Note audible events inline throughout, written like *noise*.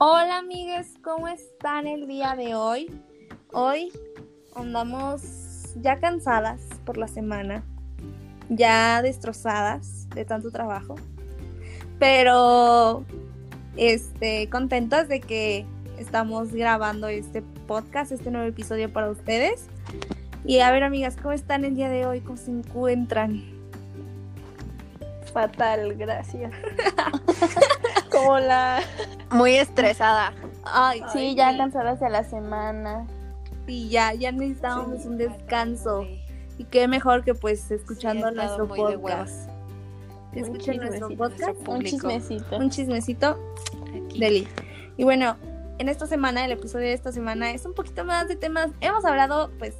Hola amigues, ¿cómo están el día de hoy? Hoy andamos ya cansadas por la semana, ya destrozadas de tanto trabajo, pero este, contentas de que estamos grabando este podcast, este nuevo episodio para ustedes. Y a ver amigas, ¿cómo están el día de hoy? ¿Cómo se encuentran? Fatal, gracias. *laughs* Como la... Muy estresada. Ay, Sí, ya cansadas de la semana. Sí, ya, ya necesitábamos Sí. un descanso. Y qué mejor que pues escuchando Sí, nuestro podcast. Que escuchen nuestro podcast. nuestro Un chismecito. Un chismecito Aquí. Deli. Y bueno, en esta semana, el episodio de esta semana es un poquito más de temas. Hemos hablado, pues,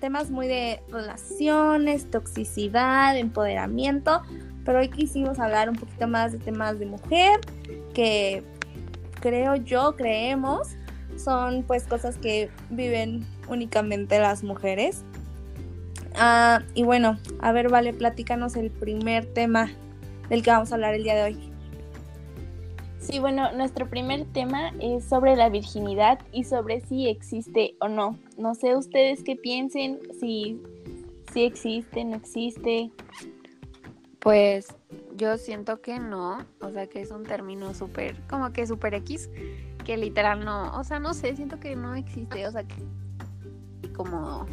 temas muy de relaciones, toxicidad, empoderamiento. Pero hoy quisimos hablar un poquito más de temas de mujer, que creo yo, creemos, son pues cosas que viven únicamente las mujeres. Ah, y bueno, a ver, vale, platícanos el primer tema del que vamos a hablar el día de hoy. Sí, bueno, nuestro primer tema es sobre la virginidad y sobre si existe o no. No sé ustedes qué piensen, si, si existe, no existe. Pues yo siento que no, o sea que es un término súper, como que súper X, que literal no, o sea, no sé, siento que no existe, o sea, que como,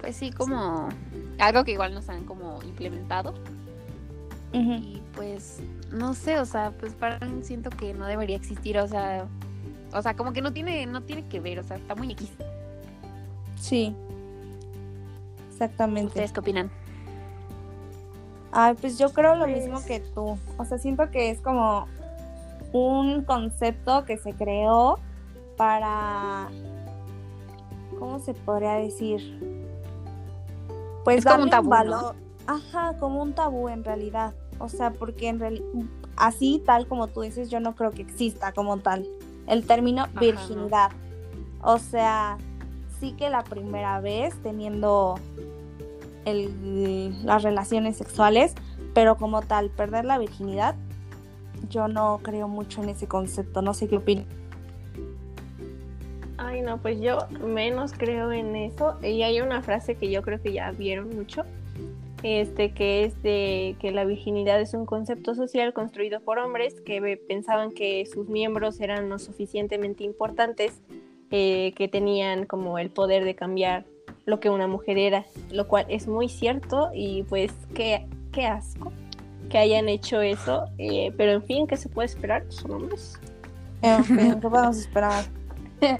pues sí, como algo que igual nos han como implementado y pues no sé, o sea, pues para mí siento que no debería existir, o sea, o sea, como que no tiene, no tiene que ver, o sea, está muy X. Sí. Exactamente. ¿Ustedes qué opinan? Ay, pues yo creo lo Pues- mismo que tú. O sea, siento que es como un concepto que se creó para. ¿Cómo se podría decir? Pues Es como un tabú, valor. Ajá, como un tabú en realidad. O sea, porque en realidad, así tal como tú dices, yo no creo que exista como tal el término no. virginidad. O sea, sí que la primera vez teniendo el- las relaciones sexuales, pero como tal, perder la virginidad, yo no creo mucho en ese concepto. No sé qué opinas. Ay, no, pues yo menos creo en eso. Y hay una frase que yo creo que ya vieron mucho, este, que es de que la virginidad es un concepto social construido por hombres que pensaban que sus miembros eran lo suficientemente importantes, eh, que tenían como el poder de cambiar lo que una mujer era, lo cual es muy cierto y pues qué, qué asco que hayan hecho eso, eh, pero en fin, ¿qué se puede esperar? Son hombres. En fin, ¿qué podemos esperar? *laughs*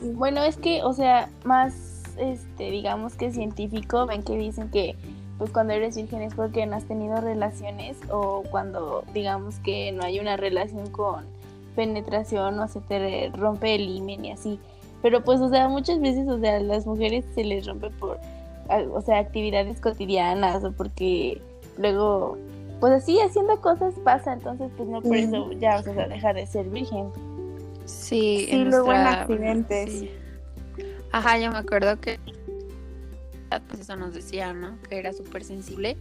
Bueno, es que, o sea, más, este, digamos que científico, ven que dicen que, pues cuando eres virgen es porque no has tenido relaciones o cuando, digamos que no hay una relación con penetración o se te rompe el himen y así. Pero pues, o sea, muchas veces, o sea, a las mujeres se les rompe por, o sea, actividades cotidianas o porque luego, pues así, haciendo cosas pasa, entonces pues no por eso ya vas a dejar de ser virgen. Sí, Sí, luego en accidentes. sí. Ajá, yo me acuerdo que pues eso nos decía, ¿no? Que era súper sensible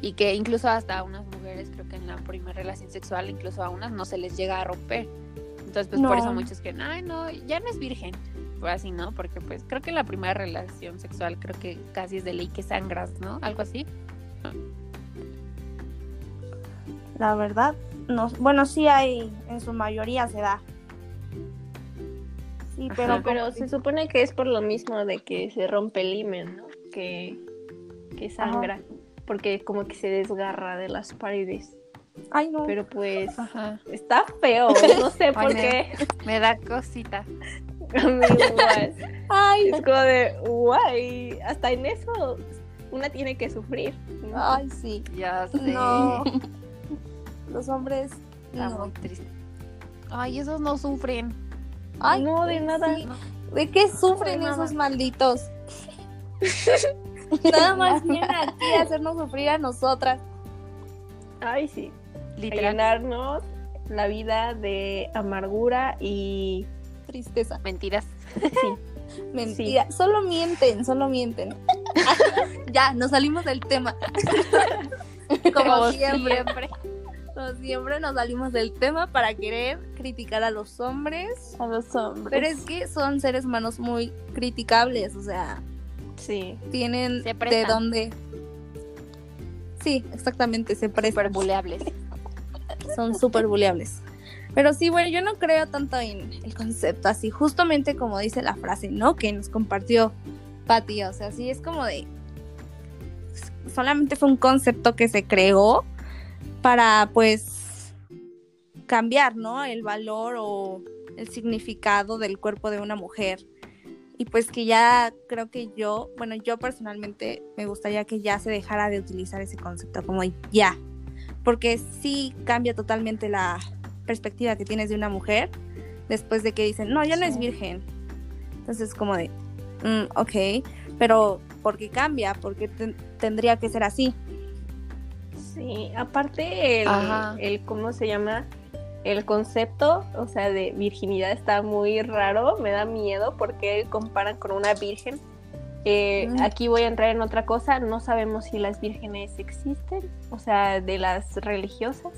y que incluso hasta a unas mujeres, creo que en la primera relación sexual, incluso a unas no se les llega a romper. Entonces, pues por eso muchos que, ay, no, ya no es virgen. Fue así, ¿no? Porque pues creo que en la primera relación sexual creo que casi es de ley que sangras, ¿no? Algo así. La verdad, no. Bueno, sí hay, en su mayoría se da. Sí, pero, Ajá. Pero se supone que es por lo mismo de que se rompe el himen, ¿no? Que, que sangra, porque como que se desgarra de las paredes. Ay, no. Pero pues Ajá. está feo, no sé por qué. Me da cosita. *laughs* Ay, Es como de, guay, hasta en eso una tiene que sufrir. ¿no? ay, sí. Ya sé. No. Los hombres. Está No. muy triste. Ay, esos no sufren. Ay, no, de nada. sí. ¿De qué sufren de esos malditos? *laughs* Nada más vienen aquí a hacernos sufrir a nosotras. Ay, sí. Llenarnos la vida de amargura y Tristeza. Mentiras. *laughs* Mentira. Solo mienten, solo mienten. *laughs* ya, nos salimos del tema. *laughs* Como Como siempre. siempre. Como siempre nos salimos del tema para querer criticar a los hombres. A los hombres. Pero es que son seres humanos muy criticables, o sea, Sí. tienen Se de dónde. Sí, exactamente, se prestan. Súper buleables. Son súper buleables. Pero sí, bueno, yo no creo tanto en el concepto así, justamente como dice la frase, ¿no? Que nos compartió Patti, o sea, sí es como de... Solamente fue un concepto que se creó para, pues, cambiar, ¿no? El valor o el significado del cuerpo de una mujer. Y pues que ya creo que yo, bueno, yo personalmente me gustaría que ya se dejara de utilizar ese concepto como ya, porque sí cambia totalmente la perspectiva que tienes de una mujer después de que dicen, no, ya no es virgen. Entonces como de, "Mm, ok, pero ¿por qué cambia? Porque tendría que ser así. Sí, aparte el, el ¿cómo se llama? El concepto, o sea, de virginidad está muy raro, me da miedo porque comparan con una virgen. Eh, Mm. Aquí voy a entrar en otra cosa, no sabemos si las vírgenes existen, o sea, de las religiosas,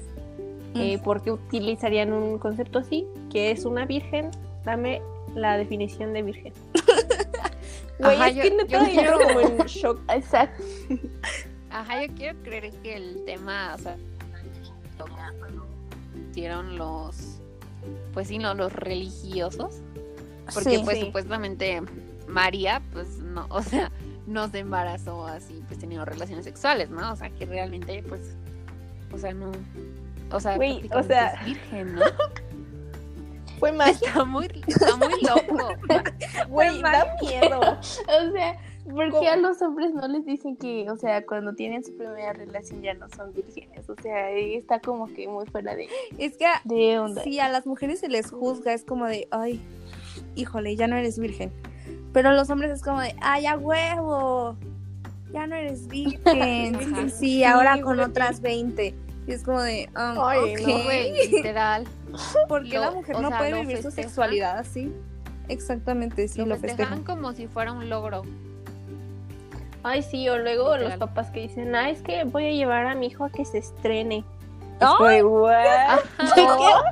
eh, Mm. ¿por qué utilizarían un concepto así? ¿Qué es una virgen? Dame la definición de virgen. *laughs* Güey, Ajá, es yo- que neta yo quiero- como en *laughs* shock. Exacto. *laughs* Ajá, yo quiero creer que el tema, o sea, lo hicieron los, pues sí, no, los religiosos, porque Sí. pues Sí. supuestamente María, pues no, *laughs* o sea, no se embarazó así, pues teniendo relaciones sexuales, ¿no? O sea, que realmente, pues, o sea, no, o sea, Güey, o prácticamente sea- es virgen, ¿no? *laughs* Fue magia, Está muy, está muy loco. *laughs* güey, da miedo. O sea, ¿por qué a los hombres no les dicen que, o sea, cuando tienen su primera relación ya no son vírgenes? O sea, ahí está como que muy fuera de, Es que de onda. si a las mujeres se les juzga, es como de, ay, híjole, ya no eres virgen. Pero los hombres es como de, ay, a huevo, ya no eres virgen. *laughs* Sí, ahora con güey. otras 20. Y es como de, um, Ay, ok, no, Güey, literal. *laughs* ¿por qué Lo- la mujer no sea, puede vivir su sexualidad así? Exactamente, sí, lo lo, festejan festejan. como si fuera un logro. Ay, sí, o luego los papás que dicen, ah, es que voy a llevar a mi hijo a que se estrene. *laughs* What? Ajá.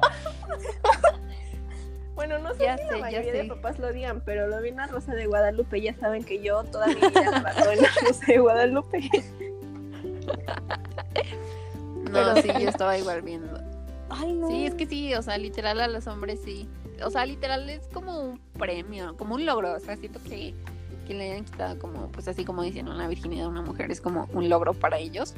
Bueno, no sé Ya si sé, la mayoría de papás lo digan, pero lo vi en la Rosa de Guadalupe. Ya saben que yo toda mi vida me basó en la *laughs* Rosa de Guadalupe. No, Pero sí, yo estaba igual viendo. Ay, no. Sí, es que sí, o sea, literal a los hombres sí. O sea, literal es como un premio, como un logro. O sea, siento que, que le hayan quitado como, pues así como dicen, una virginidad a una mujer es como un logro para ellos.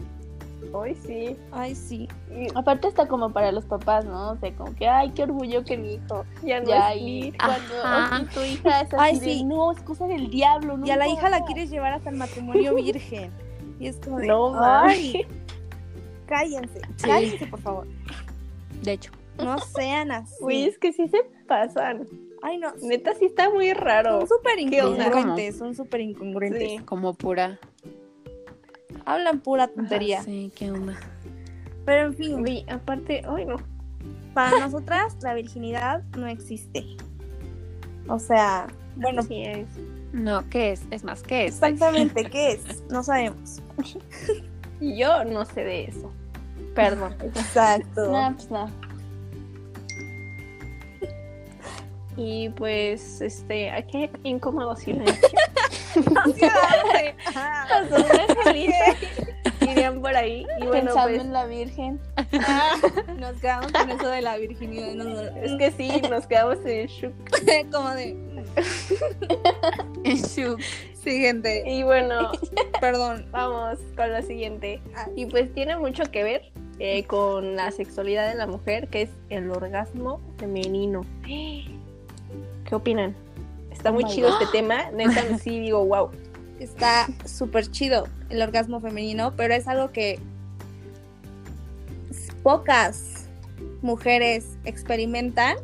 Ay, sí. Ay, sí. Y Aparte está como para los papás, ¿no? O sea, como que, ay, qué orgullo que mi hijo. ya no Ya, es y cuando Ajá. tu hija es así Ay, de, sí. no, es cosa del diablo. No Y a la hija la importa". quieres llevar hasta el matrimonio virgen. Y es como de, No, ay, cállense, Sí. cállense, por favor. De hecho. No sean así. Güey, es que sí se pasan. Ay, no. Neta, sí está muy raro. Son súper incongruentes, son súper incongruentes. Sí. Como pura. Hablan pura tontería. Sí, qué onda. Pero en fin, aparte, ay, no. para nosotras la virginidad no existe. O sea, bueno, Sí es. No, ¿qué es? Es más, ¿qué es? exactamente *laughs* qué es, no sabemos. Yo no sé de eso. Perdón. Exacto. No, pues no. Y pues, este, aquí incómodo silencio. *laughs* Irían por ahí. Y bueno, Pensando pues, en la Virgen. Nos quedamos con eso de la virginidad. no, no, es que sí, nos quedamos en shock. *laughs* como de, Shook. sí, gente, Y bueno, perdón. vamos con la siguiente. Ah. Y pues tiene mucho que ver eh, con la sexualidad de la mujer, que es el orgasmo femenino. *gasps* ¿Qué opinan? Está Oh muy chido este tema. Neta, *laughs* sí digo, wow. Está súper chido el orgasmo femenino, pero es algo que pocas mujeres experimentan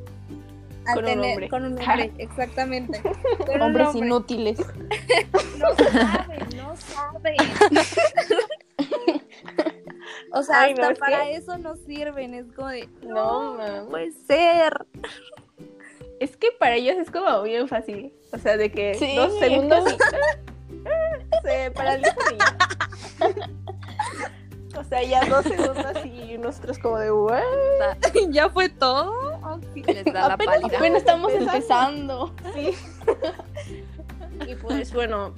al Con un tener- hombre. con un *laughs* hombre, exactamente. Con un Hombres hombre. inútiles. *laughs* No saben, no saben. O sea, Ay, hasta para eso no sirven, es como de, No, no, puede ser. Es que para ellos es como bien fácil. O sea, de que Sí, dos segundos y *laughs* se paralizan y ya. O sea, ya dos segundos y nosotros como de, "What?". *laughs* ¿Ya fue todo? Les da la Apenas, pálida. apenas estamos empezando. empezando. Sí. y pues bueno,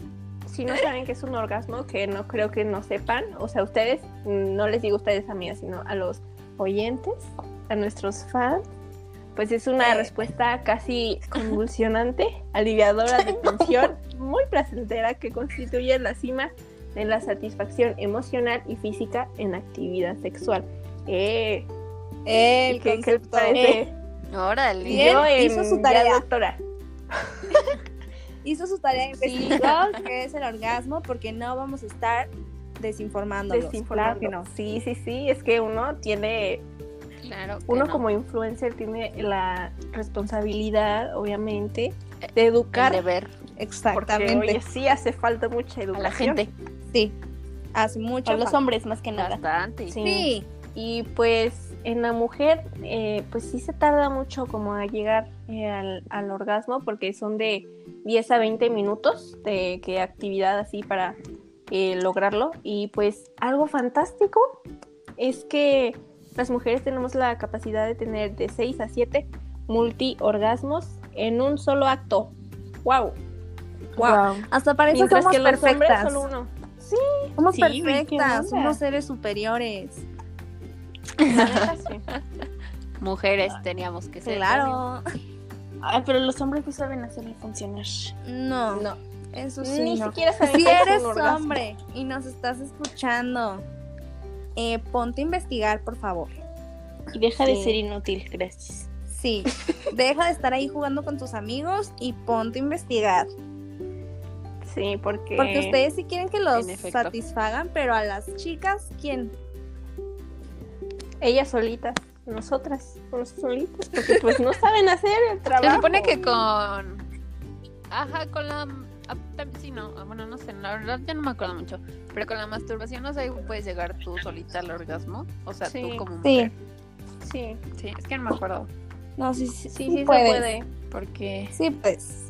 si no saben qué es un orgasmo, que no creo que no sepan, o sea, ustedes, no les digo a ustedes amigas, sino a los oyentes, a nuestros fans, pues es una Eh. respuesta casi *laughs* convulsionante, aliviadora de *laughs* tensión, muy placentera que constituye la cima de la satisfacción emocional y física en actividad sexual. Eh, El ¿qué, qué les concepto. parece? Órale. Yo en- *laughs* hizo su tarea. doctora. Hizo su tarea, investigó qué es el orgasmo, porque no vamos a estar desinformándolos. Claro que no. Sí, sí, sí, es que uno tiene Claro. uno no. como influencer tiene la responsabilidad, obviamente, de El educar. deber Porque Exactamente. oye, sí hace falta mucha a educación. la gente. Sí. Hace mucho. Para los hombres más que nada. Bastante. Sí. Sí. Y pues en la mujer, eh, pues sí se tarda mucho como a llegar eh, al, al orgasmo porque son de 10 a 20 minutos de que actividad así para eh, lograrlo. Y pues algo fantástico es que las mujeres tenemos la capacidad de tener de 6 a 7 multiorgasmos en un solo acto. ¡Wow! ¡Wow! Hasta para eso Mientras somos que hombres perfectas. solo uno. Somos Sí, ¿qué perfectas. Somos seres superiores. Sí. *laughs* Mujeres teníamos que ser. Claro. Ay, pero los hombres no saben hacerlo funcionar. No. No, Eso sí. ni no. siquiera saben Si eres hombre y nos estás escuchando, eh, ponte a investigar, por favor. Y deja de ser inútil, gracias. Sí, deja de estar ahí jugando con tus amigos y ponte a investigar. Sí, porque... Porque ustedes sí quieren que los satisfagan, pero a las chicas, ¿quién? Ellas solitas, nosotras, nosotras solitas, porque pues no saben hacer el trabajo. Se supone que con. Ajá, con la. Sí, no, ah, bueno, no sé, la verdad ya no me acuerdo mucho. Pero con la masturbación, o sea, puedes llegar tú solita al orgasmo. O sea, Sí. tú como mujer. Sí, Sí, es que no me acuerdo. No, sí, sí, sí, sí, sí, se puede. Porque. Sí, pues.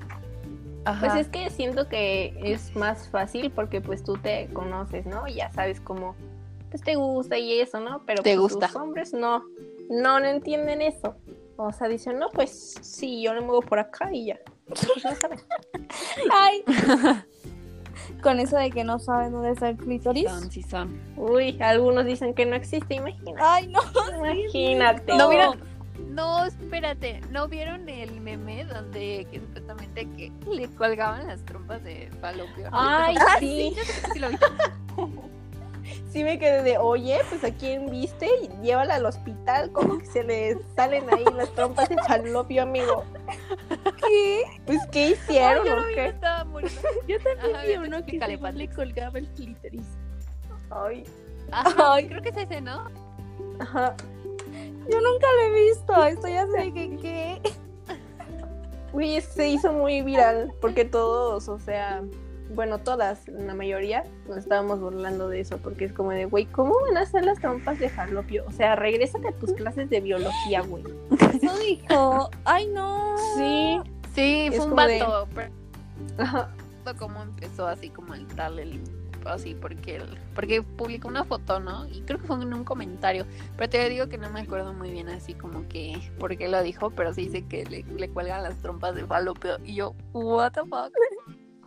Ajá. Pues es que siento que es más fácil porque pues tú te conoces, ¿no? Y ya sabes cómo pues te gusta y eso, ¿no? Pero Te pues, gusta. los hombres no, no, no entienden eso. O sea, dicen, no, pues sí, yo le muevo por acá y ya. Pues no saben. *laughs* Ay. *laughs* Con eso de que no saben dónde está el clítoris. Son, sí son. Uy, algunos dicen que no existe, imagínate. Ay, no. Imagínate. ¿No vieron? No, espérate, ¿no vieron el meme donde que supuestamente que le colgaban las trompas de falopio? Ay, Ah, sí. Sí lo vi. *laughs* Sí me quedé de, oye, pues a quién viste, llévala al hospital, como que se le salen ahí las trompas de falopio, amigo. ¿Qué? Pues, ¿qué Ay, hicieron yo o lo vi, me qué? estaba muriendo. Yo también Ajá, vi uno que según le colgaba el clítoris. Ay, Ajá, Ay. creo que es ese, ¿no? ajá. Yo nunca lo he visto. Estoy así que, ¿qué? Uy, se hizo muy viral porque todos, o sea, bueno, todas, la mayoría, nos estábamos burlando de eso porque es como de, güey, ¿cómo van a hacer las trompas de falopio? O sea, regrésate a tus clases de biología, güey. Eso dijo. Ay, no. Sí. Sí, Es fue un como de- vato. Pero Ajá. cómo empezó así como el tal, el así, porque el- porque publicó una foto, ¿no? Y creo que fue en un comentario. Pero te digo que no me acuerdo muy bien así como que por qué lo dijo, pero sí dice que le, le cuelgan las trompas de falopio. Y yo, what the fuck?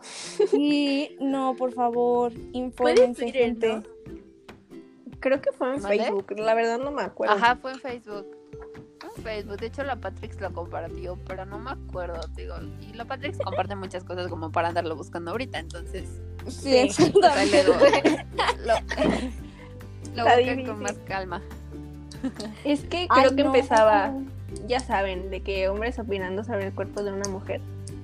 Sí, no, por favor, infórmense, gente. ¿no? Creo que fue en ¿Vale? Facebook, la verdad no me acuerdo. Ajá, fue en Facebook. Facebook. De hecho, la Patrix lo compartió, pero no me acuerdo, digo. Y la Patrix comparte muchas cosas como para andarlo buscando ahorita, entonces. Sí, exactamente. luego- *laughs* lo, lo Está buscan difícil. con más calma. Es que Ay, creo que no. empezaba, ya saben, de que hombres opinando sobre el cuerpo de una mujer,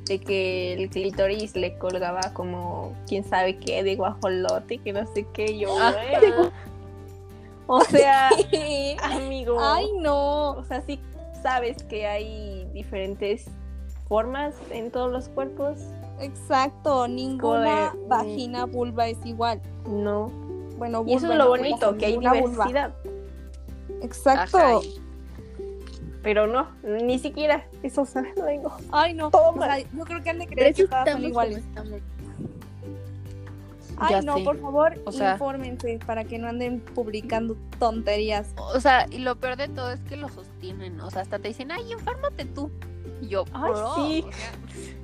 de que el clítoris le colgaba como quién sabe qué de guajolote, que no sé qué, yo, güey. O sea, *laughs* amigo. Ay, no. O sea, sí sabes que hay diferentes formas en todos los cuerpos. Exacto, ninguna Joder, vagina vulva es igual. No. Bueno, Y eso vulva es lo bonito, que hay vulva. diversidad. Exacto. Ajá, Pero no, ni siquiera eso no vengo. Ay, no. Todo O sea, yo creo que han de creer que todas son estamos iguales. Ay, Ya no, sé. por favor, O sea- infórmense para que no anden publicando tonterías. O sea, y lo peor de todo es que lo sostienen. O sea, hasta te dicen, ay, infórmate tú. Y yo, Ay, bro, sí. o sea,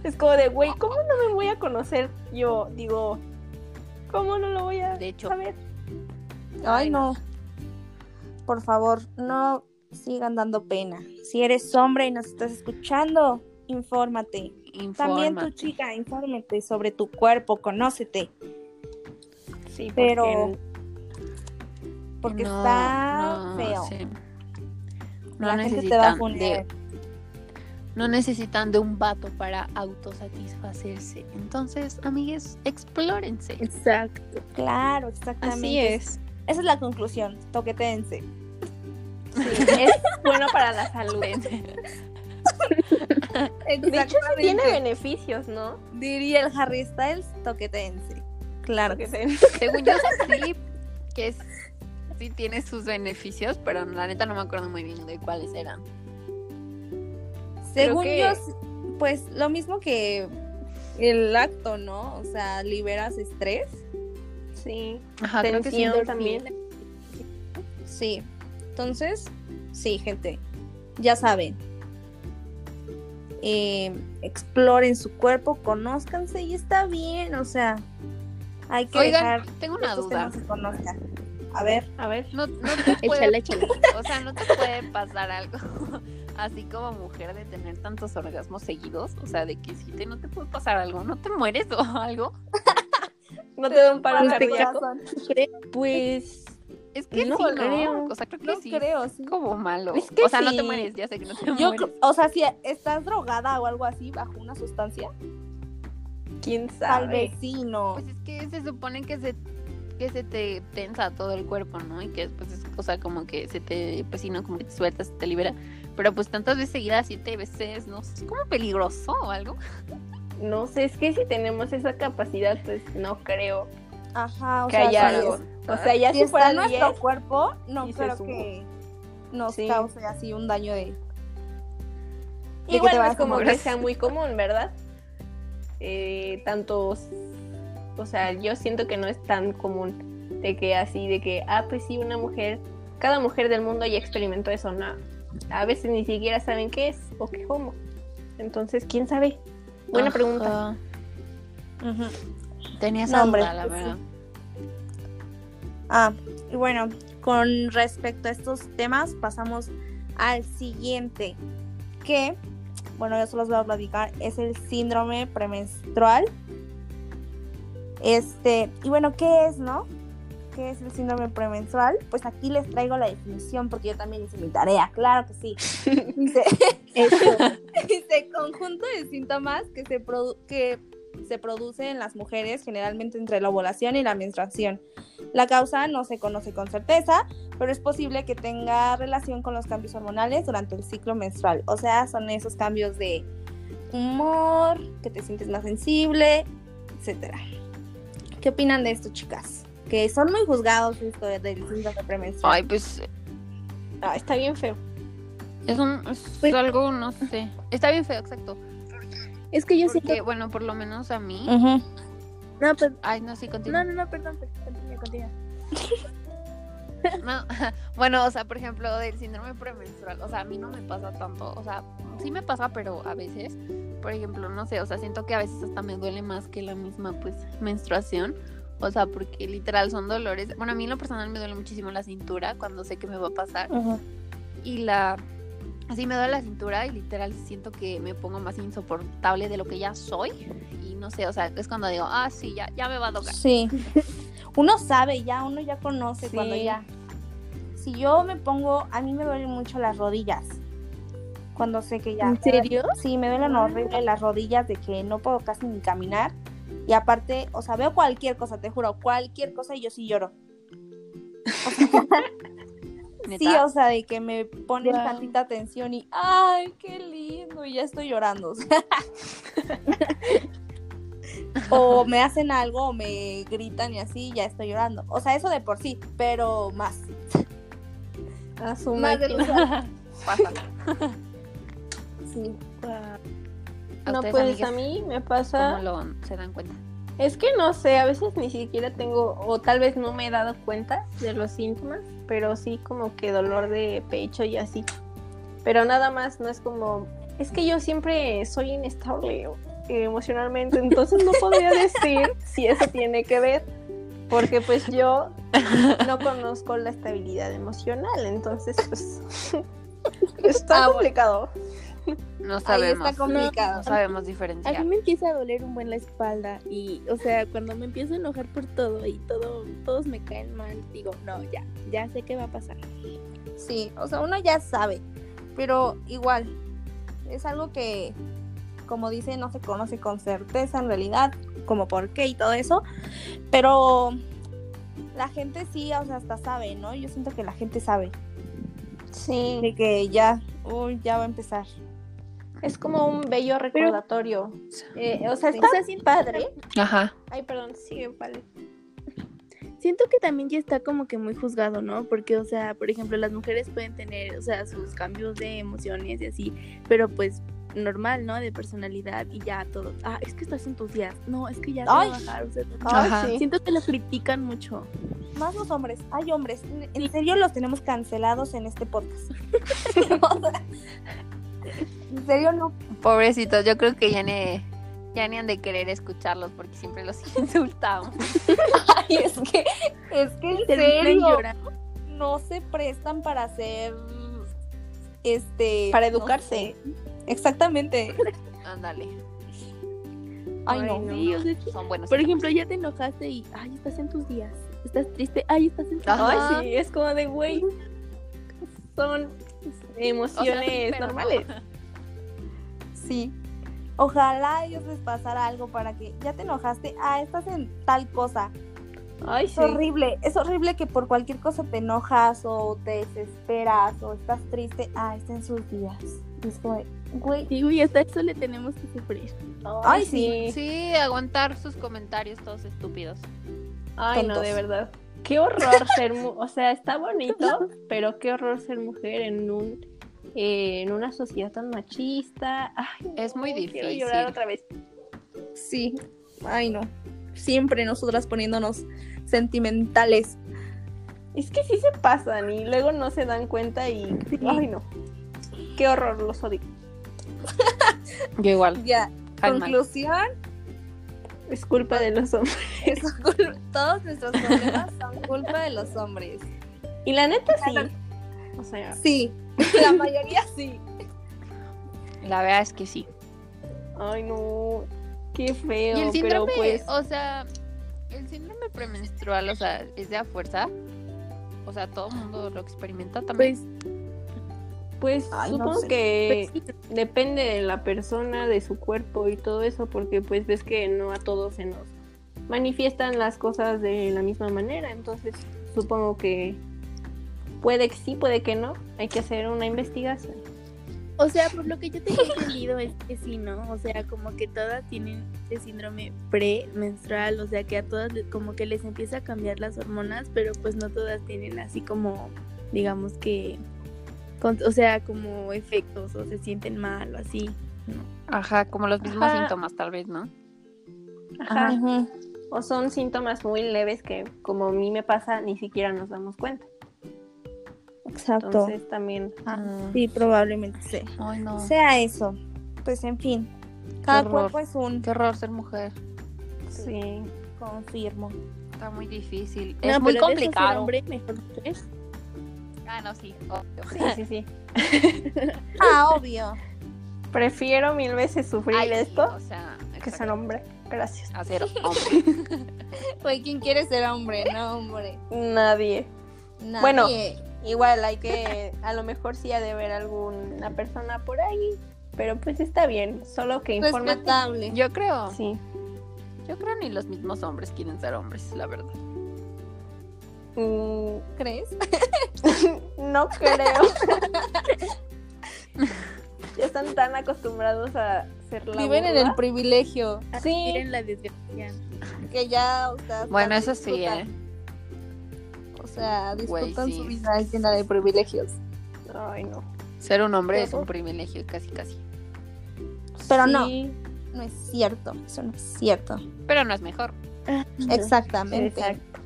Es como de, güey, ¿cómo no me voy a conocer? Yo digo, ¿cómo no lo voy a De hecho. saber? Ay, no. Por favor, no sigan dando pena. Si eres hombre y nos estás escuchando, infórmate. También tu chica, infórmate sobre tu cuerpo, conócete. Sí, Pero- porque Porque No, está no, feo. sí. No La gente te va a necesitan poner. de, no necesitan de un vato para autosatisfacerse. Entonces, amigues, explórense. Exacto. Claro, exactamente. Así es. Esa es la conclusión. Toquetense. Sí, es bueno para la salud. De hecho, sí tiene beneficios, ¿no? Diría el Harry Styles, toquetense. Claro que sí. Según yo sí, que es- sí tiene sus beneficios, pero la neta no me acuerdo muy bien de cuáles eran. Según que- yo, pues lo mismo que el acto, ¿no? O sea, liberas estrés. Sí. Ajá, creo que sí. Tensión también. Sí. Entonces, sí, gente. Ya saben. Eh, exploren su cuerpo, conózcanse y está bien. O sea, hay que Oigan, dejar tengo una duda. se. A ver. A ver. No, no *laughs* te puede, Échale, échale. *laughs* o sea, no te puede pasar algo *laughs* así como mujer de tener tantos orgasmos seguidos, o sea, de que si te no te puede pasar algo, no te mueres o algo. ¿No te da un paro cardíaco? Pues Es que No sí, ¿no? creo. O sea, creo que No sí. creo, sí. Es como malo. Es que o sea, no te mueres, ya sé que no te Yo, mueres. o sea, si estás drogada o algo así bajo una sustancia, quién tal sabe. vez sí, no. Pues es que se supone que se que se te tensa todo el cuerpo, ¿no? Y que después es cosa como que se te, pues sí, ¿no? Como que te sueltas, se te libera. Pero pues tantas veces seguidas, siete veces, no sé, es como peligroso o algo. No sé, es que si tenemos esa capacidad, pues no creo Ajá, o que sea, haya sí, algo. es- O sea, ya si si fuera nuestro 10, cuerpo, no creo que nos Sí. cause así un daño de... Bueno, vas es a como que sea muy común, ¿verdad? Eh, tantos, o sea, yo siento que no es tan común de que así, de que, ah, pues sí, una mujer, cada mujer del mundo ya experimentó eso, no. A veces ni siquiera saben qué es o qué cómo. Entonces, ¿quién sabe? Buena Ajá. pregunta. Tenía No, esa hombre, duda, la pues sí. Ah, y bueno, con respecto a estos temas, pasamos al siguiente, que, bueno, yo solo os voy a platicar, es el síndrome premenstrual. Este, y bueno, ¿qué es, no? ¿Qué es el síndrome premenstrual? Pues aquí les traigo la definición porque yo también hice mi tarea, claro que sí. *laughs* Dice, *laughs* dice conjunto de síntomas que se, produ- que se produce en las mujeres generalmente entre la ovulación y la menstruación. La causa no se conoce con certeza, pero es posible que tenga relación con los cambios hormonales durante el ciclo menstrual. O sea, son esos cambios de humor, que te sientes más sensible, etcétera. ¿Qué opinan de esto, chicas? Que son muy juzgados esto del síndrome premenstrual. Ay, pues Ah, está bien feo. es un es Pues- algo, no sé. Está bien feo, exacto. Es que yo siento. Porque, bueno, por lo menos a mí. Ujú. No, pues, Ay, no, sí, continúa. no, no, no, perdón, pues, continúa, continúa. No, *laughs* bueno, o sea, por ejemplo, del síndrome premenstrual, o sea, a mí no me pasa tanto, o sea, sí me pasa, pero a veces, por ejemplo, no sé, o sea, siento que a veces hasta me duele más que la misma, pues, menstruación, o sea, porque literal son dolores, bueno, a mí en lo personal me duele muchísimo la cintura cuando sé que me va a pasar, Ujú. y la, así me duele la cintura y literal siento que me pongo más insoportable de lo que ya soy, y no sé, o sea, es cuando digo, ah, sí, ya, ya me va a tocar. Sí. *laughs* Uno sabe ya, uno ya conoce Sí. cuando ya. Si yo me pongo, a mí me duelen mucho las rodillas. Cuando sé que ya. ¿En serio? Sí, me duelen horrible las rodillas de que no puedo casi ni caminar. Y aparte, o sea, veo cualquier cosa, te juro, cualquier cosa y yo sí lloro. Sí, *laughs* ¿Neta? o sea, de que me ponen tantita atención y ¡ay, qué lindo! Y ya estoy llorando. o sea. *laughs* o me hacen algo o me gritan y así, ya estoy llorando. O sea, eso de por sí, pero más. A su Más de. *laughs* Sí. ¿A No, ustedes, pues a mí me pasa. ¿Cómo lo se dan cuenta? Es que no sé, a veces ni siquiera tengo, o tal vez no me he dado cuenta de los síntomas, pero sí como que dolor de pecho y así. Pero nada más, no es como, es que yo siempre soy inestable emocionalmente, entonces no podría *laughs* decir si eso tiene que ver, porque pues yo no conozco la estabilidad emocional, entonces pues *laughs* está Ah, bueno. No Ahí sabemos. está complicado. No sabemos A mí diferenciar. me empieza a doler un buen la espalda y, o sea, cuando me empiezo a enojar por todo y todo, todos me caen mal, digo, no, ya, ya sé qué va a pasar. Sí, o sea, uno ya sabe, pero igual, es algo que, como dice, no se conoce con certeza en realidad, como por qué y todo eso, pero la gente sí, o sea, hasta sabe, ¿no? Yo siento que la gente sabe Sí, de que ya, uy, ya va a empezar. Es como un bello recordatorio. Eh, o sea, está O sea, siento, padre. Ajá. Ay, perdón, sigue, vale. siento que también ya está como que muy juzgado, ¿no? Porque, o sea, por ejemplo, las mujeres pueden tener, o sea, sus cambios de emociones y así, pero pues normal, ¿no? De personalidad y ya todo. Ah, es que estás en tus días. No, es que ya se va a Ay. bajar. O sea, Ay, sí. siento que lo critican mucho. Más los hombres, hay hombres, en- en serio los tenemos cancelados en este podcast. *laughs* O sea, en serio no. Pobrecitos, yo creo que ya ni, ya ni han de querer escucharlos porque siempre los *laughs* insultamos. Ay, es que, es que en serio. no se prestan para hacer este Para no educarse. sé. exactamente Ándale. ay Ay, no, no. Sí, o sea, es que, Son buenos. por ejemplo, ya te enojaste y, ay, estás en tus días. Estás triste, ay, estás en tus días. Ay, sí, es como de, güey, son *laughs* O sea, emociones sí, no. normales. *laughs* sí ojalá a ellos les pasara algo para que ya te enojaste ah estás en tal cosa Ay, es sí. horrible es horrible que por cualquier cosa te enojas o te desesperas o estás triste ah está en sus días Y es como de, güey Sí, güey, hasta eso le tenemos que sufrir. Ay, sí. Sí, aguantar sus comentarios todos estúpidos. Ay, no, de verdad. Qué horror ser, mu- o sea, está bonito, pero qué horror ser mujer en un eh, en una sociedad tan machista. Ay, Es muy no, Quiero difícil. llorar otra vez. sí ay no siempre nosotras poniéndonos sentimentales Es que sí se pasan y luego no se dan cuenta y ay no. Qué horror, los odio. Yo igual. ya conclusión Es culpa de los hombres. Es cul- todos nuestros problemas son culpa de los hombres. Y la neta sí. O sea, Sí, la mayoría sí. La verdad es que sí. ay no. Qué feo, y el pero síndrome, pues o sea, el síndrome premenstrual, o sea, es de a fuerza. O sea, todo el mundo lo experimenta también. Pues, pues Ay, no supongo sé. que pues depende de la persona, de su cuerpo y todo eso, porque pues ves que no a todos se nos manifiestan las cosas de la misma manera, entonces supongo que puede que sí, puede que no, hay que hacer una investigación. O sea, por lo que yo tengo entendido es que sí, ¿no? O sea, como que todas tienen este síndrome premenstrual, o sea, que a todas como que les empieza a cambiar las hormonas, pero pues no todas tienen así como, digamos que, con- o sea, como efectos o se sienten mal o así. Ajá, como los mismos Ajá. síntomas, tal vez, ¿no? Ajá. Ajá. O son síntomas muy leves que como a mí me pasa ni siquiera nos damos cuenta. Exacto. Entonces también Mm. Sí, probablemente sí. Ay, no. sea eso. Pues en fin, cada cuerpo es un Qué horror ser mujer. sí. confirmo. Está muy difícil. No, es muy complicado. hombre, mejor mujer. Ah, no, sí. obvio. Sí, sí, sí. *laughs* Ah, obvio. Prefiero mil veces sufrir Ay, sí, esto o sea, que ser hombre. Gracias. A ser *laughs* hombre. Güey, ¿quién quiere ser hombre? No, hombre. Nadie. Nadie. Bueno. Igual hay que, a lo mejor sí ha de haber alguna persona por ahí, pero pues está bien, solo que respetable. Yo creo. Sí. Yo creo ni los mismos hombres quieren ser hombres, la verdad. Mm, ¿Crees? *laughs* no creo. *laughs* ya están tan acostumbrados a ser la Viven en el privilegio Sí. miren la desgracia. que ya, o sea, Bueno, eso sí. ¿eh? O sea, disfrutan su vida llena de privilegios. Ay, no. Ser un hombre es un privilegio, casi, casi. Pero no. No es cierto, eso no es cierto. Pero no es mejor. Exactamente. Exacto.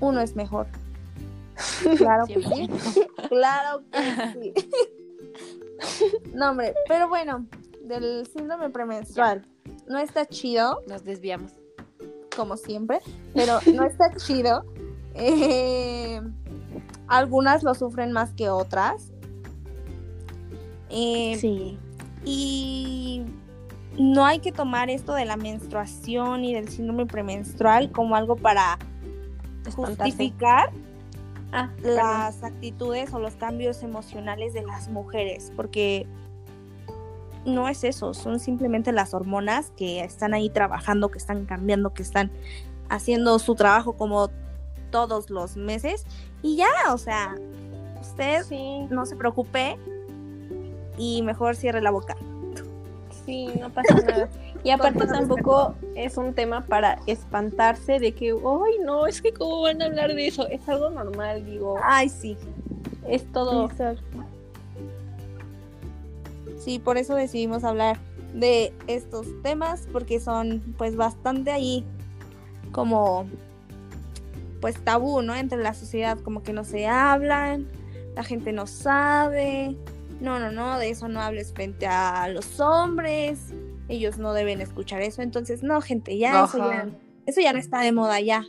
Uno es mejor. *laughs* Claro que sí. 100%. *laughs* Claro que sí. *laughs* No, hombre, pero bueno, del síndrome premenstrual. No está chido, Nos desviamos. como siempre, pero no está chido. Eh, algunas lo sufren más que otras. Eh, Sí. Y no hay que tomar esto de la menstruación y del síndrome premenstrual como algo para. Justificar Ah, perdón. las actitudes o los cambios emocionales de las mujeres, porque no es eso, son simplemente las hormonas que están ahí trabajando, que están cambiando, que están haciendo su trabajo como todos los meses y ya, o sea, usted Sí, no se preocupe y mejor cierre la boca. Sí, no pasa nada. Y aparte tampoco es un tema para espantarse de que, ay, no, es que cómo van a hablar de eso. Es algo normal, digo, Ay, sí. es todo. Exacto. Sí, por eso decidimos hablar de estos temas porque son pues bastante ahí como pues tabú, ¿no? Entre la sociedad como que no se hablan, la gente no sabe. No, no, no, de eso no hables frente a los hombres. Ellos no deben escuchar eso. Entonces, no, gente, ya eso ya eso ya no está de moda ya.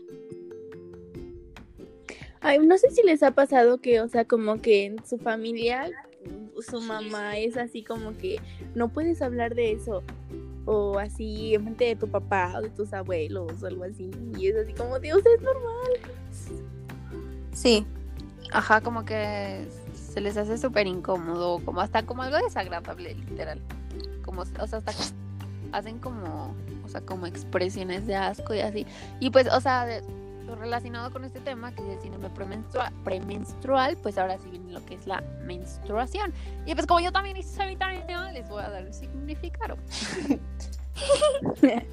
Ay, no sé si les ha pasado que, o sea, como que en su familia, su mamá es así como que no puedes hablar de eso. O así, enfrente de tu papá o de tus abuelos o algo así. Y es así como, Dios, es normal. Sí. Ajá, como que se les hace súper incómodo, como hasta como algo desagradable, literal. Como, o sea, hasta hacen como, o sea, como expresiones de asco y así. Y pues, o sea, de- relacionado con este tema, que es el síndrome premenstrua- premenstrual, pues ahora sí viene lo que es la menstruación. Y pues como yo también hice sanitaria, les voy a dar el significado. *laughs*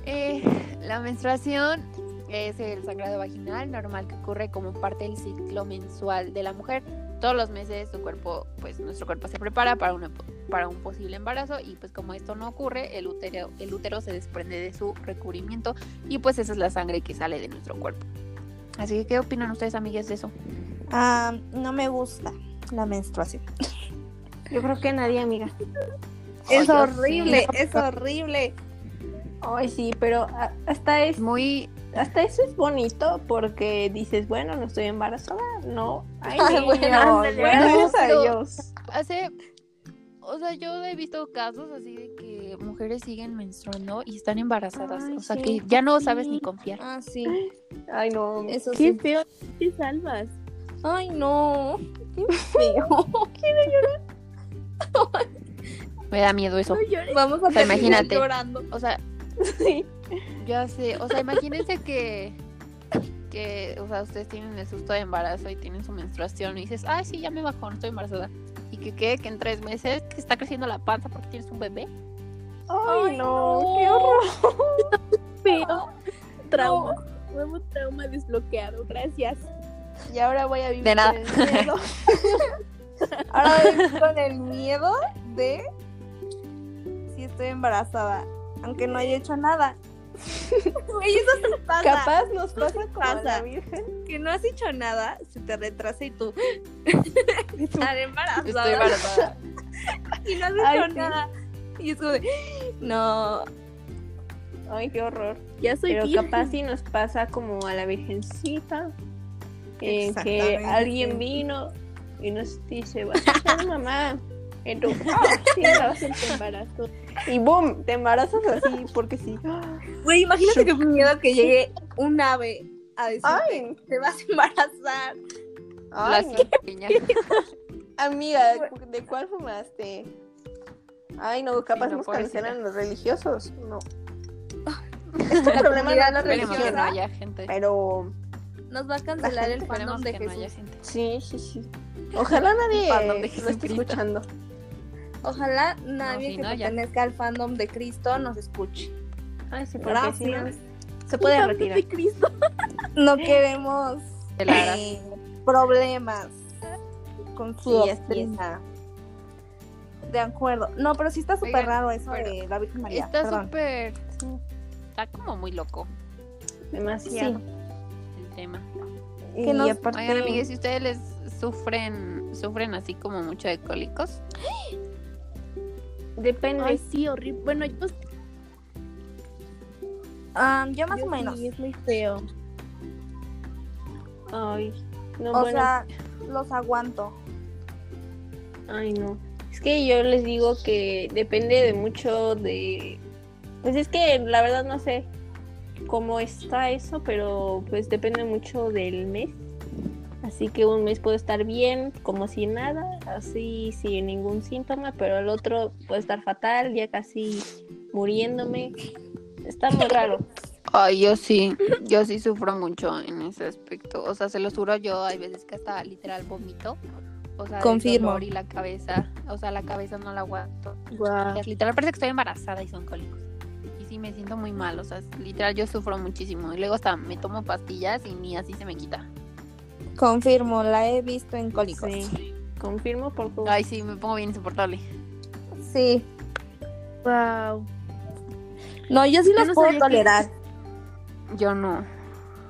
Eh, la menstruación es el sangrado vaginal normal que ocurre como parte del ciclo mensual de la mujer. Todos los meses su cuerpo, pues nuestro cuerpo se prepara para, una, para un posible embarazo y pues como esto no ocurre, el útero, el útero se desprende de su recubrimiento y pues esa es la sangre que sale de nuestro cuerpo. Así que, ¿qué opinan ustedes, amigues, de eso? Ah, no me gusta la menstruación. Yo creo que nadie, amiga. Es horrible, sí. es horrible. Ay, sí, pero hasta es Muy, hasta eso es bonito porque dices, bueno, no estoy embarazada, no. Ay, *laughs* Ay, niños, bueno, gracias a Dios. hace o sea yo he visto casos así de que mujeres siguen menstruando y están embarazadas Ay, o sea sí, que ya no sabes sí. ni confiar Ah, sí. *gasps* Ay, no. Eso Qué sí. feo, te salvas. Ay, no. Qué feo. *laughs* me da miedo eso No llores. Vamos a sea, terminar imagínate. llorando. o sea Sí. Ya sé o sea imagínense que que o sea ustedes tienen el susto de embarazo y tienen su menstruación y dices ay sí ya me bajó no estoy embarazada y que quede que en tres meses te está creciendo la panza porque tienes un bebé Ay, Ay, no, no. qué horror. *laughs* Feo. Trauma. Nuevo trauma desbloqueado. Gracias. Y ahora voy a vivir De nada. con el miedo. *laughs* Ahora voy con el miedo de si estoy embarazada, aunque no haya hecho nada. Güey, eso se pasa. Capaz nos pasa como a la. Virgen. que no has hecho nada, se te retrasa y tú *laughs* estar embarazada. estoy embarazada Y no has Ay, sí. nada. Y es como de, no. Ay, qué horror. Ya soy Pero virgen. capaz si nos pasa como a la Virgencita. eh, que alguien vino y nos dice, vas a ser mamá. Y tú, "Ah, sí, vas a ser embarazo. Y boom, te embarazas así porque sí. Güey, imagínate que miedo que llegue un ave a decir, Ay, te vas a embarazar. ay, no. *laughs* amiga, ¿de cuál fumaste? Ay, no, capaz no, nos cancelan los religiosos. No. *laughs* Es un problema de la que no religiosa, haya gente pero Nos va a cancelar el fandom de que no haya Jesús. gente sí, sí, sí. Ojalá *laughs* nadie lo esté escuchando. Ojalá nadie si que no, ya. pertenezca al fandom de Cristo nos escuche. Ay, sí, porque si no, Gracias. se puede retirar. de Cristo. *laughs* No queremos eh, problemas con su Sí, doctrina. De acuerdo. No, pero sí está súper raro eso de la Virgen María. Está súper. Está como muy loco Demasiado. el tema. Y nos- aparte, Oigan, amigues, si ustedes les sufren, sufren así como mucho de cólicos, depende. Ay, sí, horrible. Bueno, yo, Ah, yo más yo o menos. sí, es muy feo. Ay, no, O bueno. sea, los aguanto. Ay, no. Es que yo les digo que depende de mucho de... Pues es que la verdad no sé cómo está eso, pero pues depende mucho del mes. Así que un mes puede estar bien, como si nada, así sin ningún síntoma, pero el otro puede estar fatal, ya casi muriéndome. Está muy raro. Ay, yo sí, yo sí sufro mucho en ese aspecto. O sea, se lo juro, yo hay veces que hasta literal vomito. O sea, Confirmo. y la cabeza, o sea, la cabeza no la aguanto. Guau. Es literal parece que estoy embarazada y son cólicos. Y sí me siento muy mal, o sea, literal yo sufro muchísimo. Y luego hasta me tomo pastillas y ni así se me quita. Confirmo, la he visto en cólicos. Sí. Sí, confirmo por tu... Ay, sí, me pongo bien insoportable. Wow. No, yo sí Yo los no puedo que- tolerar. Yo no.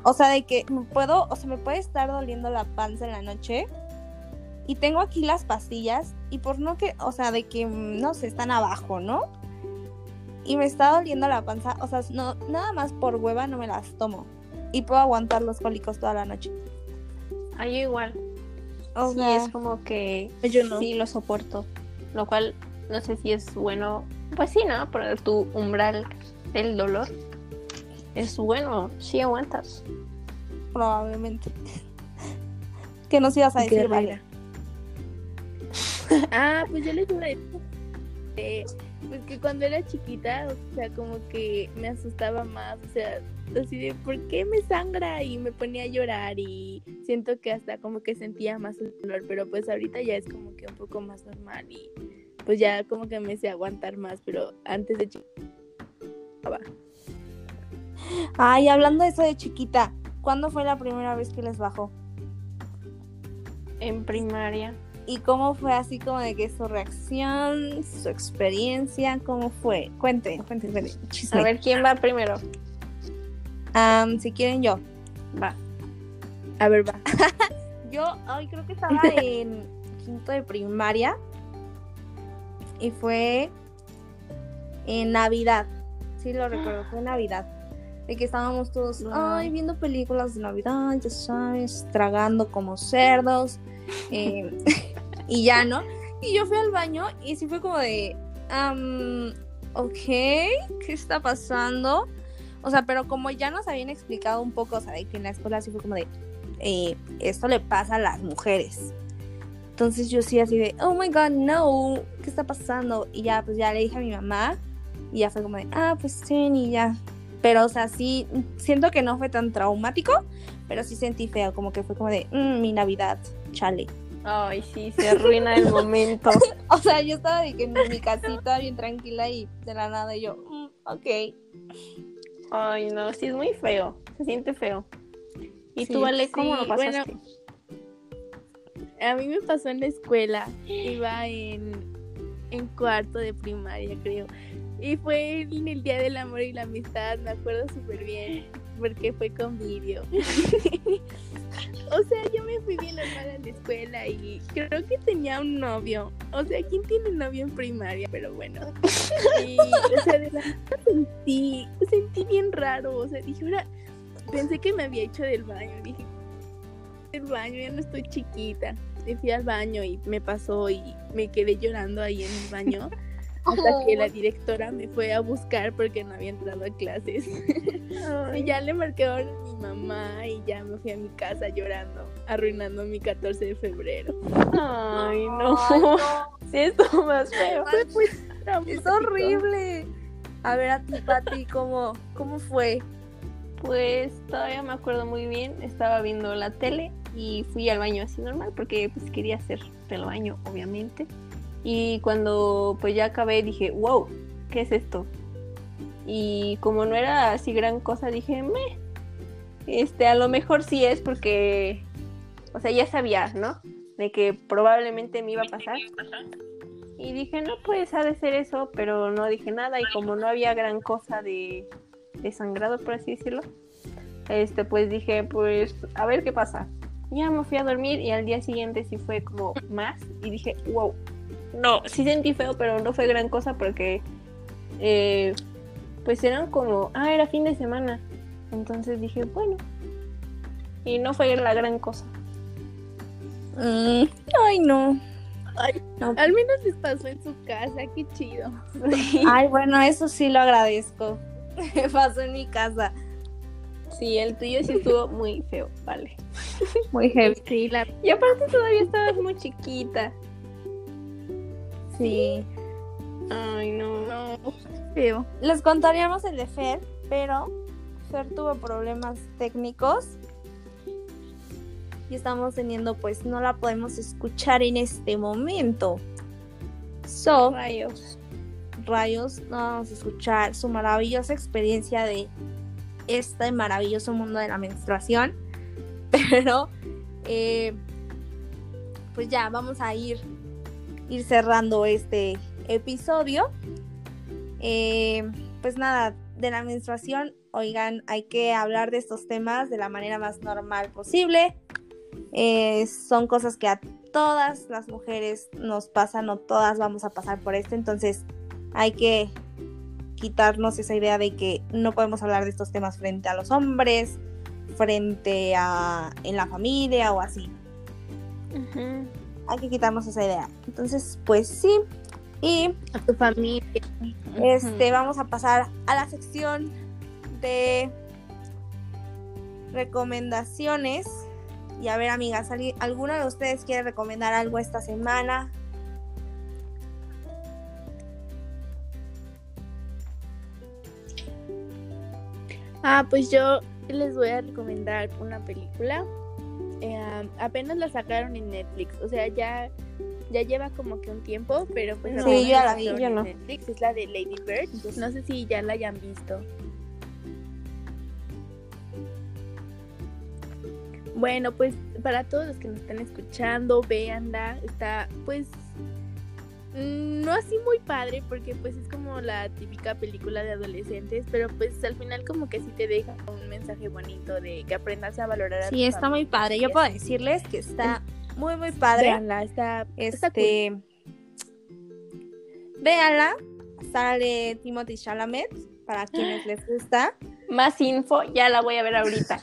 O sea, de que me puedo, o sea, me puede estar doliendo la panza en la noche y tengo aquí las pastillas y por no que, o sea, de que, mm, no sé, están abajo, ¿no? Y me está doliendo la panza, o sea, no, nada más por hueva no me las tomo y puedo aguantar los cólicos toda la noche. Ay, yo igual. O sí, es como que yo no. sí lo soporto. Lo cual no sé si es bueno. Pues sí, ¿no? Para tu umbral del dolor. Es bueno, sí aguantas. probablemente. *laughs* ¿Qué nos ibas a decir, rara. Vale? *laughs* Ah, pues yo les iba a decir eh, pues que cuando era chiquita, o sea, como que me asustaba más, o sea, así de ¿por qué me sangra? Y me ponía a llorar y siento que hasta como que sentía más el dolor, pero pues ahorita ya es como que un poco más normal y pues ya como que me sé aguantar más, pero antes de chiquita Ay, hablando de eso de chiquita, ¿cuándo fue la primera vez que les bajó? En primaria. ¿Y cómo fue así como de que su reacción, su experiencia, cómo fue? Cuenten. chisme. A ver, ¿quién va primero? Am, si quieren yo. Va. A ver, va. *laughs* Yo hoy creo que estaba *laughs* en quinto de primaria y fue en Navidad. Sí, lo recuerdo, fue en Navidad. De que estábamos todos, ay, viendo películas de Navidad, ya sabes, tragando como cerdos. eh, *laughs* y ya, ¿no? Y yo fui al baño y sí fue como de, am, ok, ¿qué está pasando? O sea, pero como ya nos habían explicado un poco, o sea, de que en la escuela sí fue como de, eh, esto le pasa a las mujeres. Entonces yo sí así de, oh my god, no, ¿qué está pasando? Y ya, pues ya le dije a mi mamá y ya fue como de, ah, pues sí, y ya. Pero, o sea, sí, siento que no fue tan traumático, pero sí sentí feo, como que fue como de, "Mm, mi Navidad, chale. Ay, sí, se arruina el momento. *laughs* O sea, yo estaba de que en mi casita bien tranquila y de la nada y yo, "Mm, ok. Ay, no, sí es muy feo. Se siente feo. ¿Y Sí, tú, Ale, cómo sí, lo pasaste? A mí me pasó en la escuela. Iba en, en cuarto de primaria, creo. Y fue en el Día del Amor y la Amistad, me acuerdo súper bien, porque fue con vídeo. *laughs* o sea, yo me fui bien normal a la escuela y creo que tenía un novio. O sea, ¿quién tiene novio en primaria? Pero bueno. Y, o sea, de la sentí, sentí bien raro. O sea, dije, pensé que me había hecho del baño. Dije, del baño, ya no estoy chiquita. Y fui al baño y me pasó y me quedé llorando ahí en el baño. Hasta que la directora me fue a buscar porque no había entrado a clases. *laughs* Y ya le marqué a mi mamá y ya me fui a mi casa llorando, arruinando mi 14 de febrero. Ay, no. Ay, no. *laughs* Sí, más feo. Fue pues Es horrible. A ver, a ti, Pati, ¿cómo, ¿cómo fue? Pues todavía me acuerdo muy bien. Estaba viendo la tele y fui al baño así normal porque pues quería hacer el baño, obviamente. Y cuando pues ya acabé dije, wow, ¿qué es esto? Y como no era así gran cosa, dije, me, este, a lo mejor sí es porque, o sea, ya sabía, ¿no? De que probablemente me iba a pasar. Y dije, no, pues ha de ser eso, pero no dije nada. Y como no había gran cosa de, de sangrado, por así decirlo, este, pues dije, pues a ver qué pasa. Ya me fui a dormir y al día siguiente sí fue como más. Y dije, wow, no, sí sentí feo, pero no fue gran cosa porque, eh, pues eran como, ah, era fin de semana. Entonces dije, bueno. Y no fue la gran cosa. Mm, ay, no. Ay, No. Al menos les pasó en su casa, qué chido. Ay, bueno, eso sí lo agradezco. *laughs* Pasó en mi casa. Sí, el tuyo sí estuvo muy feo, vale. Muy heavy. Sí, la Y aparte todavía estabas muy chiquita. Sí. Ay, no. no, feo. Les contaríamos el de Fer, pero Fer tuvo problemas técnicos. Y estamos teniendo, pues no la podemos escuchar en este momento. So, Rayos. rayos, no vamos a escuchar su maravillosa experiencia de este maravilloso mundo de la menstruación. *laughs* Pero, eh, pues ya, vamos a ir, ir cerrando este episodio. Eh, pues nada, de la menstruación, oigan, hay que hablar de estos temas de la manera más normal posible. Eh, son cosas que a todas las mujeres nos pasan, no todas vamos a pasar por esto, entonces hay que quitarnos esa idea de que no podemos hablar de estos temas frente a los hombres, frente a en la familia o así. Hay que quitarnos esa idea. Entonces, pues sí. Y A tu familia. este vamos a pasar a la sección de recomendaciones. Y a ver, amigas, ¿algui- ¿alguna de ustedes quiere recomendar algo esta semana? Ah, pues yo les voy a recomendar una película. Eh, apenas la sacaron en Netflix, o sea, ya ya lleva como que un tiempo, pero pues No. Sí, la vi, yo no. Netflix, es la de Lady Bird. No sé si ya la hayan visto. Bueno, pues para todos los que nos están escuchando, véanla, está pues no así muy padre porque pues es como la típica película de adolescentes, pero pues al final como que sí te deja un mensaje bonito de que aprendas a valorar a Sí, está muy padre. Yo puedo decirles que está muy, muy padre. Véanla, está, está cool. Este. Véanla. Sale Timothy Chalamet. Para quienes les gusta. *gasps* Más info, ya la voy a ver ahorita.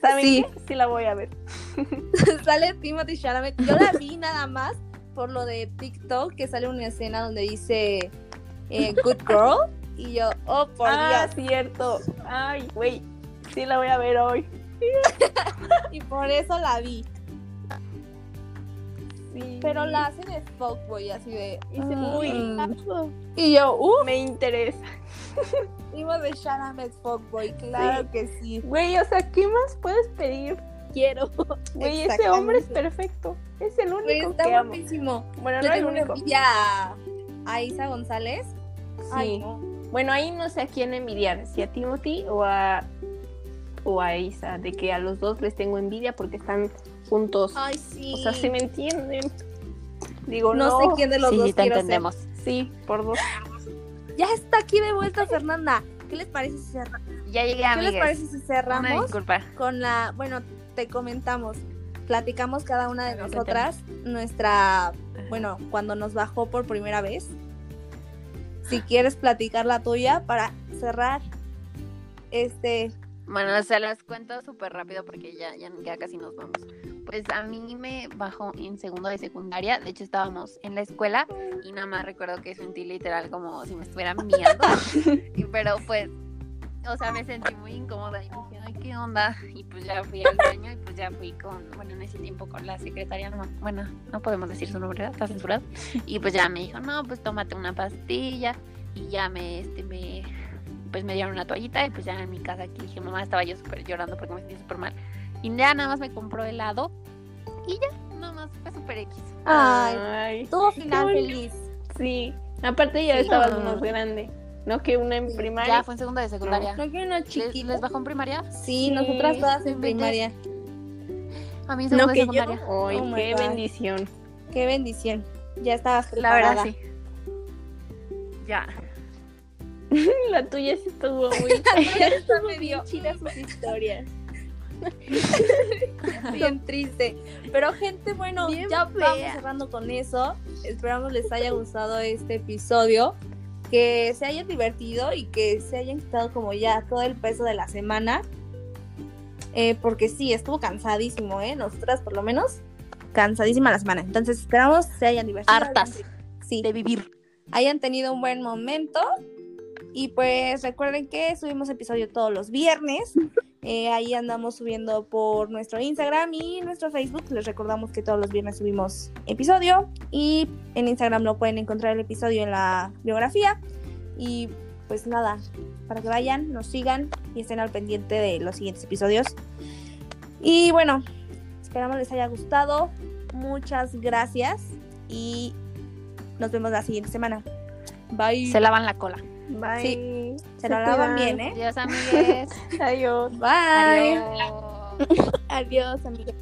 ¿Saben Sí. qué? Sí la voy a ver. *laughs* sale Timothy Chalamet. Yo la vi nada más por lo de TikTok, que sale una escena donde dice eh, Good Girl. Y yo, oh, por ah, Dios. cierto. Ay, güey. Sí la voy a ver hoy. *laughs* Y por eso la vi. Sí. Pero la hacen de fuckboy, así de. Y se muy Y yo, uh, me interesa. Timothy Chalamet fuckboy. Claro que sí. Güey, o sea, ¿qué más puedes pedir? Quiero. *laughs* Güey, ese hombre es perfecto. Es el único está que amo. Bueno, Le no el tengo una único. a, Isa González. Ay, Sí. no. Bueno, ahí no sé a quién envidiar, si a Timothy o a o a Isa, de que a los dos les tengo envidia porque están juntos. Ay, sí. O sea, si me entienden. Digo, no, no, sé quién de los sí, dos sí te entendemos. Sí, por dos. Ya está aquí de vuelta Fernanda. ¿Qué les parece si, cerra- Ya llegué, ¿Qué les parece si Una cerramos disculpa. con la, bueno, te comentamos, platicamos cada una de nosotras nuestra, bueno, cuando nos bajó por primera vez. Si quieres platicar la tuya para cerrar este, Bueno, se las cuento súper rápido porque ya, ya, ya casi nos vamos. Pues a mí me bajó en segundo de secundaria. De hecho, estábamos en la escuela y nada más recuerdo que sentí literal como si me estuvieran viendo. Y- *laughs* Pero pues, o sea, me sentí muy incómoda y dije, ay, ¿qué onda? Y pues ya fui al baño y pues ya fui con, bueno, en ese tiempo con la secretaria, no, bueno, no podemos decir su nombre, ¿verdad? está censurado. Y pues ya me dijo, no, pues tómate una pastilla y ya me, este, me, pues me dieron una toallita y pues ya en mi casa aquí dije, mamá, estaba yo súper llorando porque me sentí súper mal. Y ya nada más me compró helado y ya, nada más, fue súper X. ay, Ay, todo final feliz. sí. Aparte ya Sí. estabas más grande. No que una en primaria. Ya fue en segundo de secundaria. ¿No que una ¿Les, chiquita? ¿Les bajó en primaria? Sí, Sí, nosotras todas en no primaria. A mí en No segundo de que yo. secundaria. Ay, Oh qué God. bendición. Qué bendición. Ya estabas La preparada. verdad, sí. Ya. *laughs* La tuya sí estuvo *laughs* muy Está medio Chidas sus historias. *laughs* bien triste. Pero gente, bueno, Bien ya fea. vamos cerrando con eso. Esperamos les haya gustado este episodio. Que se hayan divertido y que se hayan quitado como ya todo el peso de la semana. Eh, porque sí, estuvo cansadísimo, ¿eh? Nosotras por lo menos. Cansadísima la semana. Entonces esperamos se hayan divertido. Hartas Sí. de vivir. hayan tenido un buen momento. Y pues recuerden que subimos episodio todos los viernes. Eh, ahí andamos subiendo por nuestro Instagram y nuestro Facebook. Les recordamos que todos los viernes subimos episodio. Y en Instagram lo pueden encontrar el episodio en la biografía. Y pues nada, para que vayan, nos sigan y estén al pendiente de los siguientes episodios. Y bueno, esperamos les haya gustado. Muchas gracias y nos vemos la siguiente semana. Bye. Se lavan la cola. Bye. Se lo lavan bien, ¿eh? Adiós, amigues. *laughs* Adiós. Bye. Adiós. Adiós, amigas.